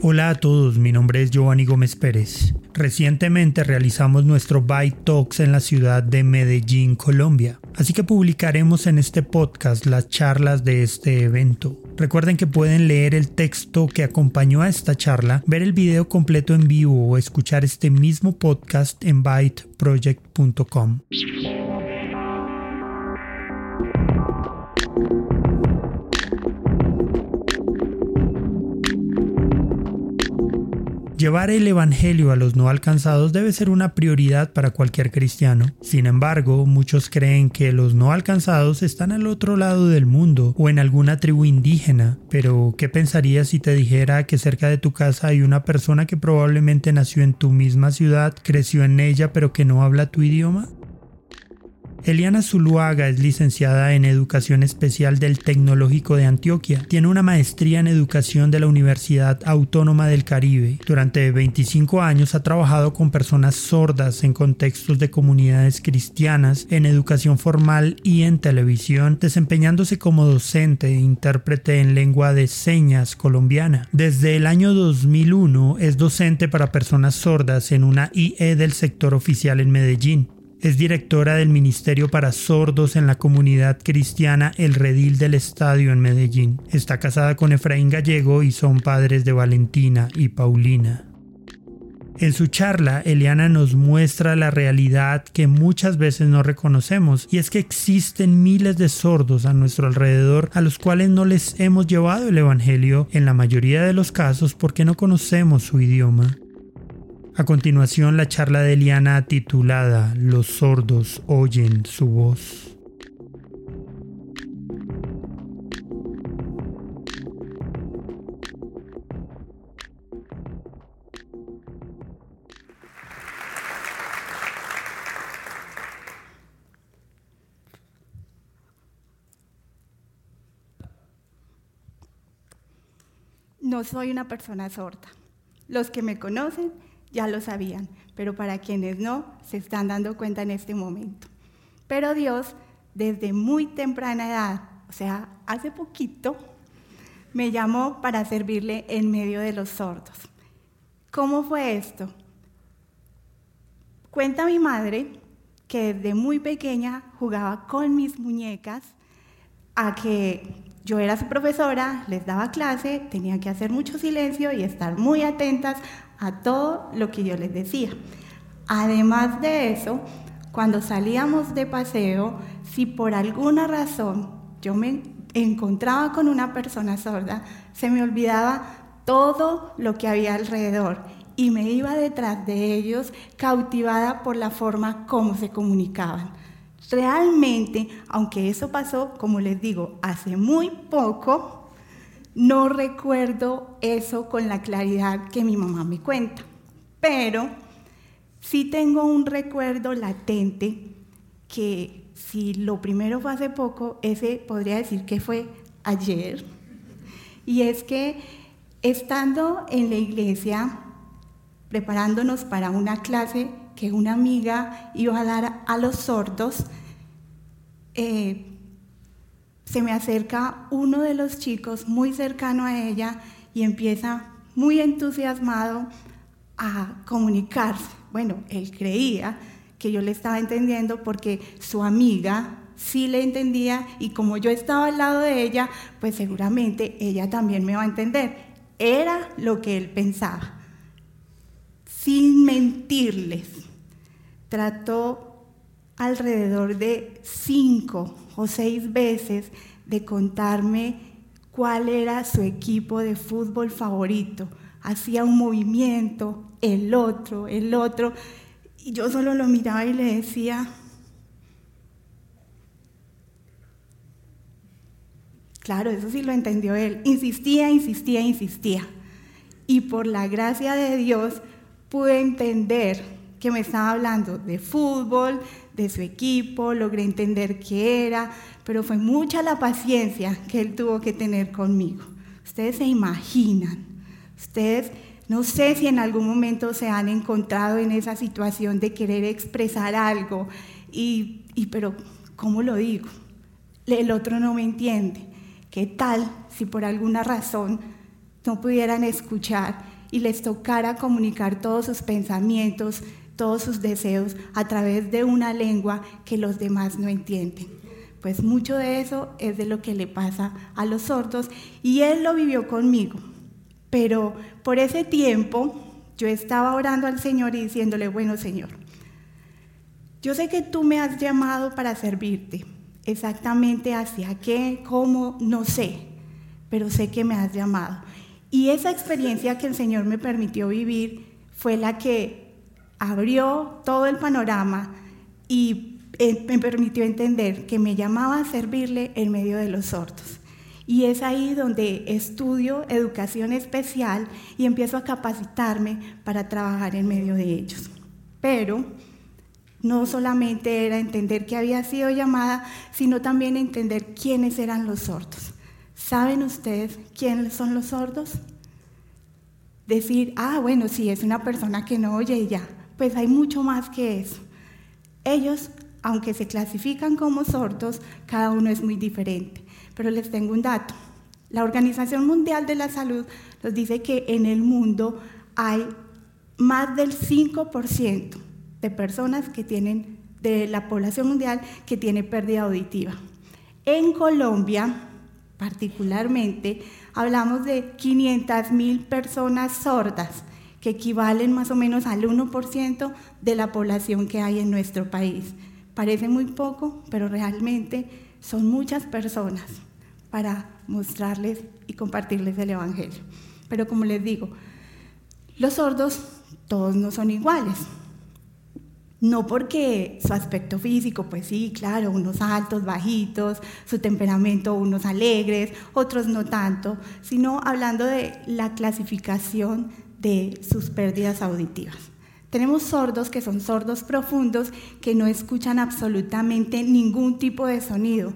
Hola a todos, mi nombre es Giovanni Gómez Pérez. Recientemente realizamos nuestro Byte Talks en la ciudad de Medellín, Colombia, así que publicaremos en este podcast las charlas de este evento. Recuerden que pueden leer el texto que acompañó a esta charla, ver el video completo en vivo o escuchar este mismo podcast en byteproject.com. Llevar el Evangelio a los no alcanzados debe ser una prioridad para cualquier cristiano. Sin embargo, muchos creen que los no alcanzados están al otro lado del mundo o en alguna tribu indígena. Pero, ¿qué pensarías si te dijera que cerca de tu casa hay una persona que probablemente nació en tu misma ciudad, creció en ella, pero que no habla tu idioma? Eliana Zuluaga es licenciada en Educación Especial del Tecnológico de Antioquia. Tiene una maestría en Educación de la Universidad Autónoma del Caribe. Durante 25 años ha trabajado con personas sordas en contextos de comunidades cristianas, en educación formal y en televisión, desempeñándose como docente e intérprete en lengua de señas colombiana. Desde el año 2001 es docente para personas sordas en una IE del sector oficial en Medellín. Es directora del Ministerio para Sordos en la comunidad cristiana El Redil del Estadio en Medellín. Está casada con Efraín Gallego y son padres de Valentina y Paulina. En su charla, Eliana nos muestra la realidad que muchas veces no reconocemos, y es que existen miles de sordos a nuestro alrededor a los cuales no les hemos llevado el Evangelio en la mayoría de los casos porque no conocemos su idioma. A continuación la charla de Eliana titulada Los sordos oyen su voz. No soy una persona sorda. Los que me conocen ya lo sabían, pero para quienes no, se están dando cuenta en este momento. Pero Dios, desde muy temprana edad, o sea, hace poquito, me llamó para servirle en medio de los sordos. ¿Cómo fue esto? Cuenta mi madre que desde muy pequeña jugaba con mis muñecas a que yo era su profesora, les daba clase, tenía que hacer mucho silencio y estar muy atentas a todo lo que yo les decía. Además de eso, cuando salíamos de paseo, si por alguna razón yo me encontraba con una persona sorda, se me olvidaba todo lo que había alrededor y me iba detrás de ellos cautivada por la forma como se comunicaban. Realmente, aunque eso pasó, como les digo, hace muy poco, no recuerdo eso con la claridad que mi mamá me cuenta, pero sí tengo un recuerdo latente que si lo primero fue hace poco, ese podría decir que fue ayer. Y es que estando en la iglesia, preparándonos para una clase que una amiga iba a dar a los sordos, eh, se me acerca uno de los chicos muy cercano a ella y empieza muy entusiasmado a comunicarse. Bueno, él creía que yo le estaba entendiendo porque su amiga sí le entendía y como yo estaba al lado de ella, pues seguramente ella también me va a entender. Era lo que él pensaba. Sin mentirles, trató alrededor de cinco o seis veces de contarme cuál era su equipo de fútbol favorito. Hacía un movimiento, el otro, el otro, y yo solo lo miraba y le decía, claro, eso sí lo entendió él, insistía, insistía, insistía. Y por la gracia de Dios pude entender que me estaba hablando de fútbol, de su equipo, logré entender qué era, pero fue mucha la paciencia que él tuvo que tener conmigo. Ustedes se imaginan, ustedes no sé si en algún momento se han encontrado en esa situación de querer expresar algo, y, y pero ¿cómo lo digo? el otro no me entiende. ¿Qué tal si por alguna razón no pudieran escuchar y les tocara comunicar todos sus pensamientos, todos sus deseos a través de una lengua que los demás no entienden? Pues mucho de eso es de lo que le pasa a los sordos y él lo vivió conmigo. Pero por ese tiempo yo estaba orando al Señor y diciéndole, bueno Señor, yo sé que tú me has llamado para servirte. Exactamente hacia qué, cómo, no sé, pero sé que me has llamado. Y esa experiencia que el Señor me permitió vivir fue la que abrió todo el panorama y eh, me permitió entender que me llamaba a servirle en medio de los sordos. Y es ahí donde estudio educación especial y empiezo a capacitarme para trabajar en medio de ellos. Pero no solamente era entender que había sido llamada, sino también entender quiénes eran los sordos. ¿Saben ustedes quiénes son los sordos? Decir, ah, bueno, sí, es una persona que no oye y ya. Pues hay mucho más que eso. Ellos, aunque se clasifican como sordos, cada uno es muy diferente. Pero les tengo un dato. La Organización Mundial de la Salud nos dice que en el mundo hay más del 5% de personas que tienen, de la población mundial que tiene pérdida auditiva. En Colombia, particularmente, hablamos de 500 mil personas sordas, que equivalen más o menos al 1% de la población que hay en nuestro país. Parece muy poco, pero realmente son muchas personas para mostrarles y compartirles el Evangelio. Pero como les digo, los sordos todos no son iguales. No porque su aspecto físico, pues sí, claro, unos altos, bajitos, su temperamento, unos alegres, otros no tanto, sino hablando de la clasificación de sus pérdidas auditivas. Tenemos sordos que son sordos profundos que no escuchan absolutamente ningún tipo de sonido.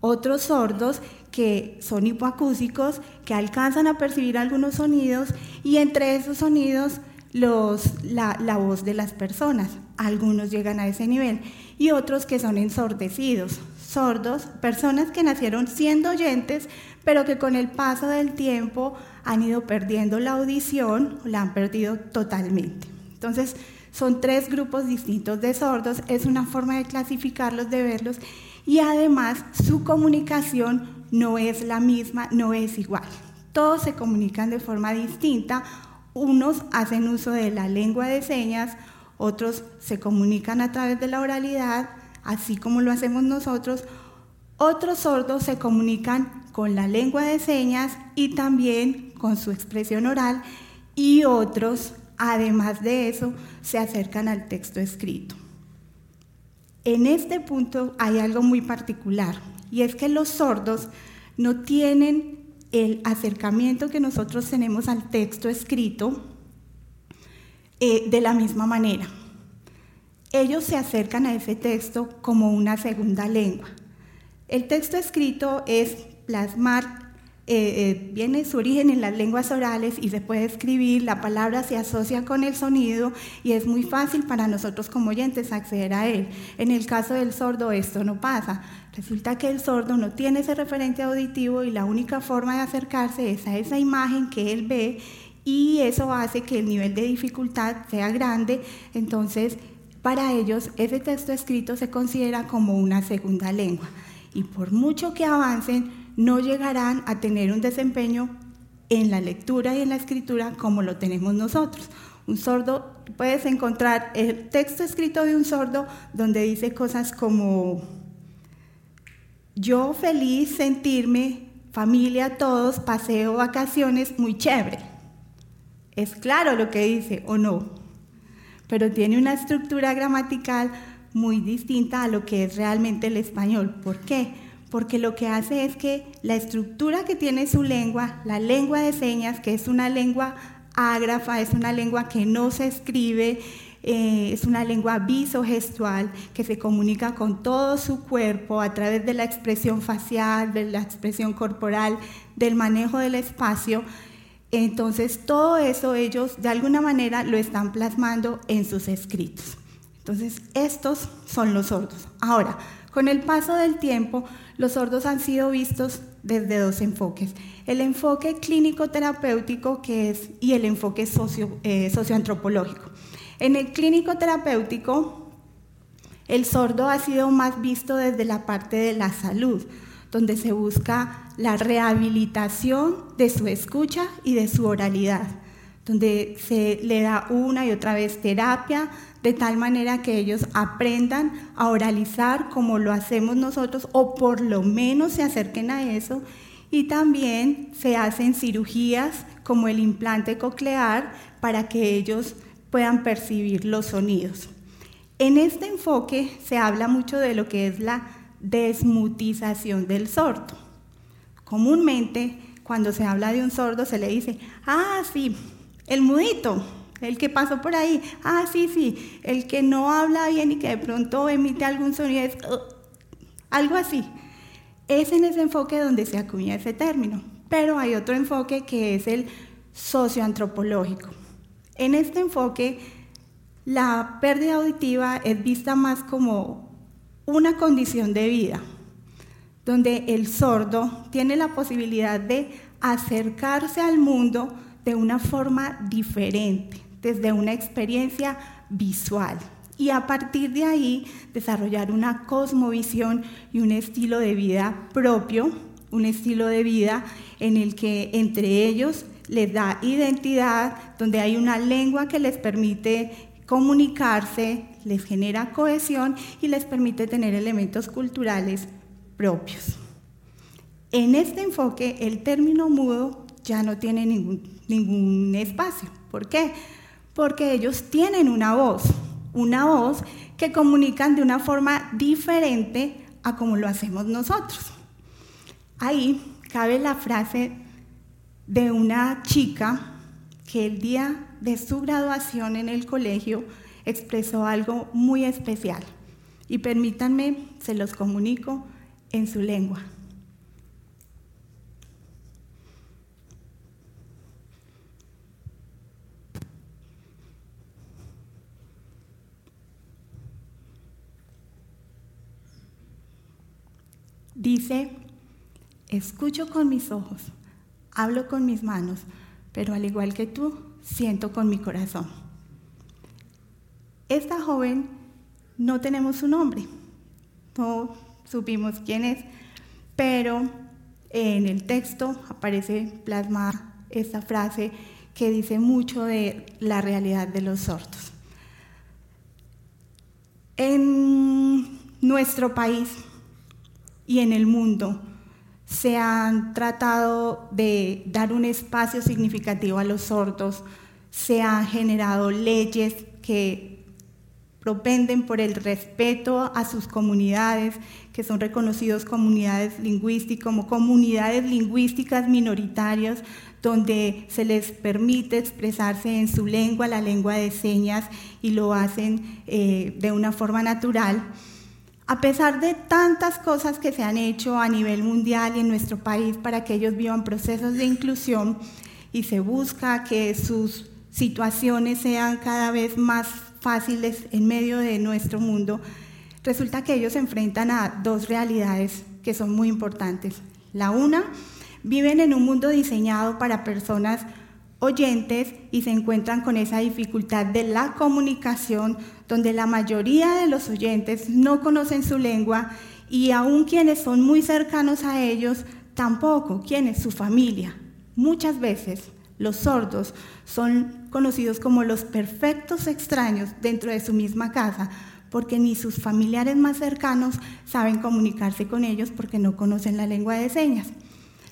Otros sordos que son hipoacúsicos, que alcanzan a percibir algunos sonidos y entre esos sonidos los, la, la voz de las personas. Algunos llegan a ese nivel y otros que son ensordecidos, sordos, personas que nacieron siendo oyentes, pero que con el paso del tiempo han ido perdiendo la audición, la han perdido totalmente. Entonces, son tres grupos distintos de sordos, es una forma de clasificarlos, de verlos, y además su comunicación no es la misma, no es igual. Todos se comunican de forma distinta unos hacen uso de la lengua de señas, otros se comunican a través de la oralidad, así como lo hacemos nosotros. Otros sordos se comunican con la lengua de señas y también con su expresión oral y otros, además de eso, se acercan al texto escrito. En este punto hay algo muy particular y es que los sordos no tienen el acercamiento que nosotros tenemos al texto escrito eh, de la misma manera. Ellos se acercan a ese texto como una segunda lengua. El texto escrito es plasmar eh, eh, viene su origen en las lenguas orales y se puede escribir, la palabra se asocia con el sonido y es muy fácil para nosotros como oyentes acceder a él. En el caso del sordo esto no pasa. Resulta que el sordo no tiene ese referente auditivo y la única forma de acercarse es a esa imagen que él ve y eso hace que el nivel de dificultad sea grande. Entonces, para ellos ese texto escrito se considera como una segunda lengua y por mucho que avancen, no llegarán a tener un desempeño en la lectura y en la escritura como lo tenemos nosotros. Un sordo, puedes encontrar el texto escrito de un sordo donde dice cosas como, yo feliz sentirme, familia, todos, paseo, vacaciones, muy chévere. Es claro lo que dice o no, pero tiene una estructura gramatical muy distinta a lo que es realmente el español. ¿Por qué? porque lo que hace es que la estructura que tiene su lengua, la lengua de señas, que es una lengua ágrafa, es una lengua que no se escribe, eh, es una lengua visogestual que se comunica con todo su cuerpo a través de la expresión facial, de la expresión corporal, del manejo del espacio. Entonces, todo eso ellos de alguna manera lo están plasmando en sus escritos. Entonces, estos son los sordos. Ahora, Con el paso del tiempo, los sordos han sido vistos desde dos enfoques. El enfoque clínico terapéutico que es, y el enfoque eh, socioantropológico. En el clínico terapéutico, el sordo ha sido más visto desde la parte de la salud, donde se busca la rehabilitación de su escucha y de su oralidad, donde se le da una y otra vez terapia de tal manera que ellos aprendan a oralizar como lo hacemos nosotros o por lo menos se acerquen a eso. Y también se hacen cirugías como el implante coclear para que ellos puedan percibir los sonidos. En este enfoque se habla mucho de lo que es la desmutización del sordo. Comúnmente, cuando se habla de un sordo, se le dice, ah, sí, el mudito, el que pasó por ahí, ah, sí, sí, el que no habla bien y que de pronto emite algún sonido, es, uh, algo así. Es en ese enfoque donde se acuña ese término. Pero hay otro enfoque que es el socioantropológico. En este enfoque, la pérdida auditiva es vista más como una condición de vida, donde el sordo tiene la posibilidad de acercarse al mundo de una forma diferente, desde una experiencia visual. Y a partir de ahí desarrollar una cosmovisión y un estilo de vida propio, un estilo de vida en el que entre ellos les da identidad, donde hay una lengua que les permite comunicarse, les genera cohesión y les permite tener elementos culturales propios. En este enfoque, el término mudo ya no tiene ningún, ningún espacio. ¿Por qué? Porque ellos tienen una voz, una voz que comunican de una forma diferente a como lo hacemos nosotros. Ahí cabe la frase de una chica que el día de su graduación en el colegio expresó algo muy especial. Y permítanme, se los comunico en su lengua. Dice, escucho con mis ojos, hablo con mis manos, pero al igual que tú, siento con mi corazón. Esta joven no tenemos su nombre, no supimos quién es, pero en el texto aparece plasmada esta frase que dice mucho de la realidad de los sordos. En nuestro país y en el mundo, se han tratado de dar un espacio significativo a los sordos, se han generado leyes que propenden por el respeto a sus comunidades, que son reconocidos comunidades lingüísticas, como comunidades lingüísticas minoritarias, donde se les permite expresarse en su lengua, la lengua de señas, y lo hacen eh, de una forma natural. A pesar de tantas cosas que se han hecho a nivel mundial y en nuestro país para que ellos vivan procesos de inclusión y se busca que sus situaciones sean cada vez más fáciles en medio de nuestro mundo, resulta que ellos se enfrentan a dos realidades que son muy importantes. La una, viven en un mundo diseñado para personas oyentes y se encuentran con esa dificultad de la comunicación donde la mayoría de los oyentes no conocen su lengua y aún quienes son muy cercanos a ellos, tampoco quienes, su familia. Muchas veces los sordos son conocidos como los perfectos extraños dentro de su misma casa, porque ni sus familiares más cercanos saben comunicarse con ellos porque no conocen la lengua de señas.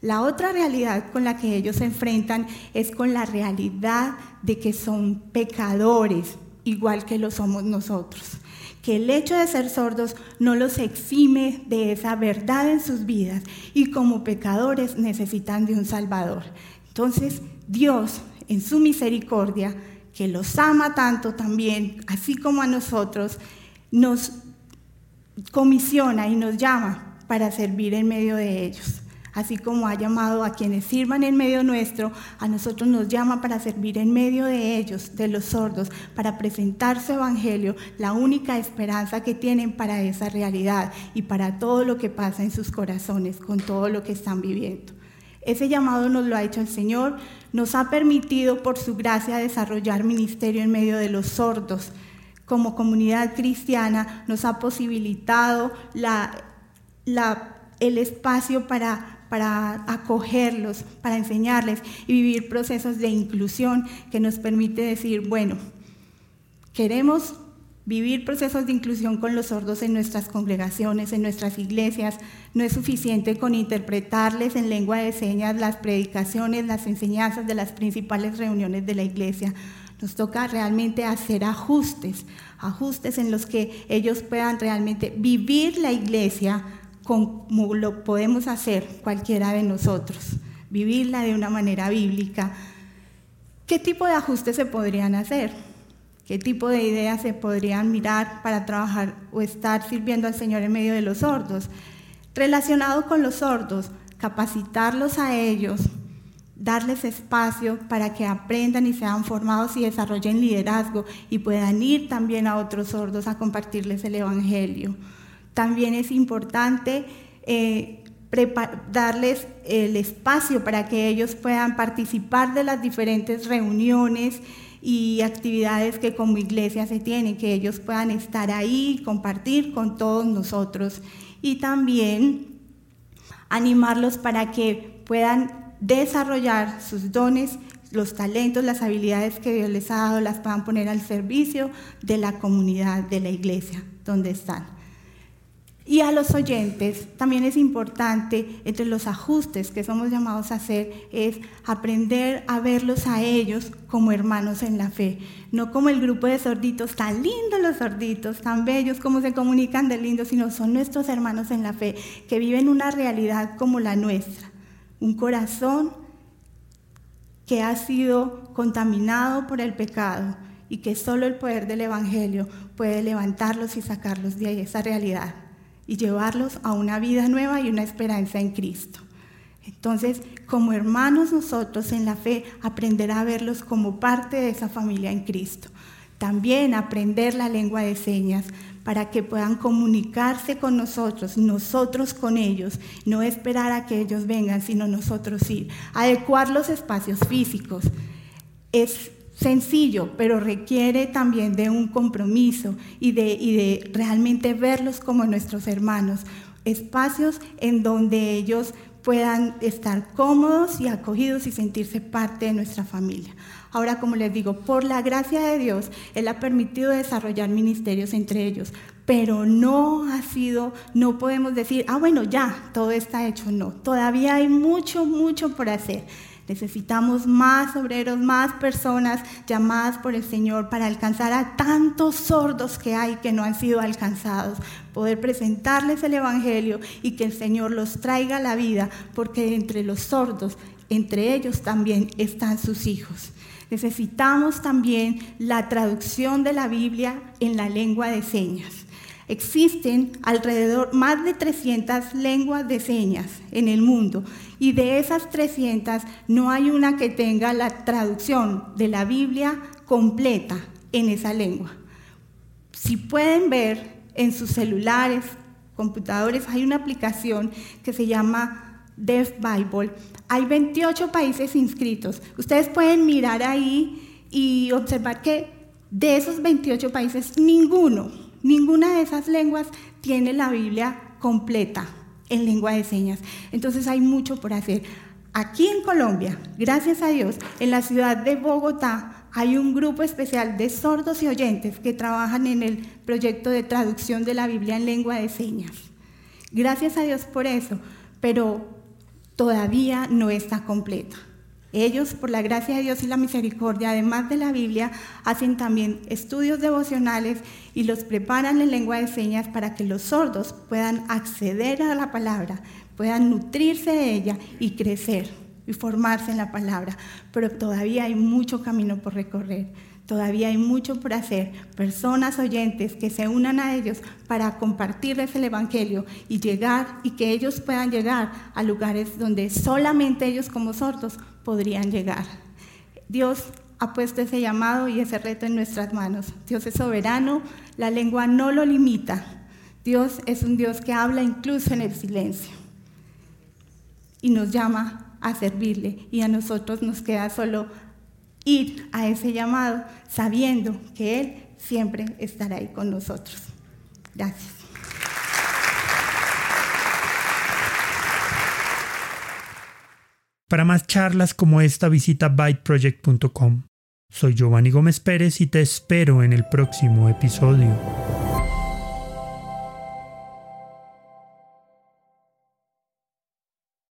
La otra realidad con la que ellos se enfrentan es con la realidad de que son pecadores, igual que lo somos nosotros. Que el hecho de ser sordos no los exime de esa verdad en sus vidas y como pecadores necesitan de un Salvador. Entonces Dios, en su misericordia, que los ama tanto también, así como a nosotros, nos comisiona y nos llama para servir en medio de ellos. Así como ha llamado a quienes sirvan en medio nuestro, a nosotros nos llama para servir en medio de ellos, de los sordos, para presentar su evangelio, la única esperanza que tienen para esa realidad y para todo lo que pasa en sus corazones, con todo lo que están viviendo. Ese llamado nos lo ha hecho el Señor, nos ha permitido por su gracia desarrollar ministerio en medio de los sordos. Como comunidad cristiana nos ha posibilitado el espacio para para acogerlos, para enseñarles y vivir procesos de inclusión que nos permite decir, bueno, queremos vivir procesos de inclusión con los sordos en nuestras congregaciones, en nuestras iglesias. No es suficiente con interpretarles en lengua de señas las predicaciones, las enseñanzas de las principales reuniones de la iglesia. Nos toca realmente hacer ajustes, ajustes en los que ellos puedan realmente vivir la iglesia como lo podemos hacer cualquiera de nosotros, vivirla de una manera bíblica. ¿Qué tipo de ajustes se podrían hacer? ¿Qué tipo de ideas se podrían mirar para trabajar o estar sirviendo al Señor en medio de los sordos? Relacionado con los sordos, capacitarlos a ellos, darles espacio para que aprendan y sean formados y desarrollen liderazgo y puedan ir también a otros sordos a compartirles el Evangelio también es importante eh, darles el espacio para que ellos puedan participar de las diferentes reuniones y actividades que como iglesia se tienen, que ellos puedan estar ahí, compartir con todos nosotros y también animarlos para que puedan desarrollar sus dones, los talentos, las habilidades que Dios les ha dado, las puedan poner al servicio de la comunidad, de la iglesia donde están. Y a los oyentes también es importante, entre los ajustes que somos llamados a hacer, es aprender a verlos a ellos como hermanos en la fe, no como el grupo de sorditos, tan lindos los sorditos, tan bellos como se comunican de lindos, sino son nuestros hermanos en la fe, que viven una realidad como la nuestra, un corazón que ha sido contaminado por el pecado y que solo el poder del Evangelio puede levantarlos y sacarlos de esa realidad y llevarlos a una vida nueva y una esperanza en Cristo. Entonces, como hermanos nosotros en la fe, aprender a verlos como parte de esa familia en Cristo. También aprender la lengua de señas para que puedan comunicarse con nosotros, nosotros con ellos, no esperar a que ellos vengan, sino nosotros ir. Adecuar los espacios físicos. Es sencillo, pero requiere también de un compromiso y de, realmente verlos como nuestros hermanos. Espacios en donde ellos puedan estar cómodos y acogidos y sentirse parte de nuestra familia. Ahora, como les digo, por la gracia de Dios, Él ha permitido desarrollar ministerios entre ellos, pero no ha sido, no podemos decir, ah, bueno, ya, todo está hecho. No, todavía hay mucho, mucho por hacer. Necesitamos más obreros, más personas llamadas por el Señor para alcanzar a tantos sordos que hay que no han sido alcanzados, poder presentarles el Evangelio y que el Señor los traiga a la vida, porque entre los sordos, entre ellos también están sus hijos. Necesitamos también la traducción de la Biblia en la lengua de señas. Existen alrededor más de 300 lenguas de señas en el mundo y de esas 300 no hay una que tenga la traducción de la Biblia completa en esa lengua. Si pueden ver en sus celulares, computadores, hay una aplicación que se llama Deaf Bible. Hay 28 países inscritos. Ustedes pueden mirar ahí y observar que de esos 28 países, ninguno Ninguna de esas lenguas tiene la Biblia completa en lengua de señas. Entonces hay mucho por hacer. Aquí en Colombia, gracias a Dios, en la ciudad de Bogotá hay un grupo especial de sordos y oyentes que trabajan en el proyecto de traducción de la Biblia en lengua de señas. Gracias a Dios por eso, pero todavía no está completa. Ellos, por la gracia de Dios y la misericordia, además de la Biblia, hacen también estudios devocionales y los preparan en lengua de señas para que los sordos puedan acceder a la palabra, puedan nutrirse de ella y crecer y formarse en la palabra. Pero todavía hay mucho camino por recorrer. Todavía hay mucho por hacer. Personas oyentes que se unan a ellos para compartirles el Evangelio y llegar y que ellos puedan llegar a lugares donde solamente ellos como sordos podrían llegar. Dios ha puesto ese llamado y ese reto en nuestras manos. Dios es soberano, la lengua no lo limita. Dios es un Dios que habla incluso en el silencio y nos llama a servirle y a nosotros nos queda solo ir a ese llamado sabiendo que Él siempre estará ahí con nosotros. Gracias. Para más charlas como esta visita byteproject.com. Soy Giovanni Gómez Pérez y te espero en el próximo episodio.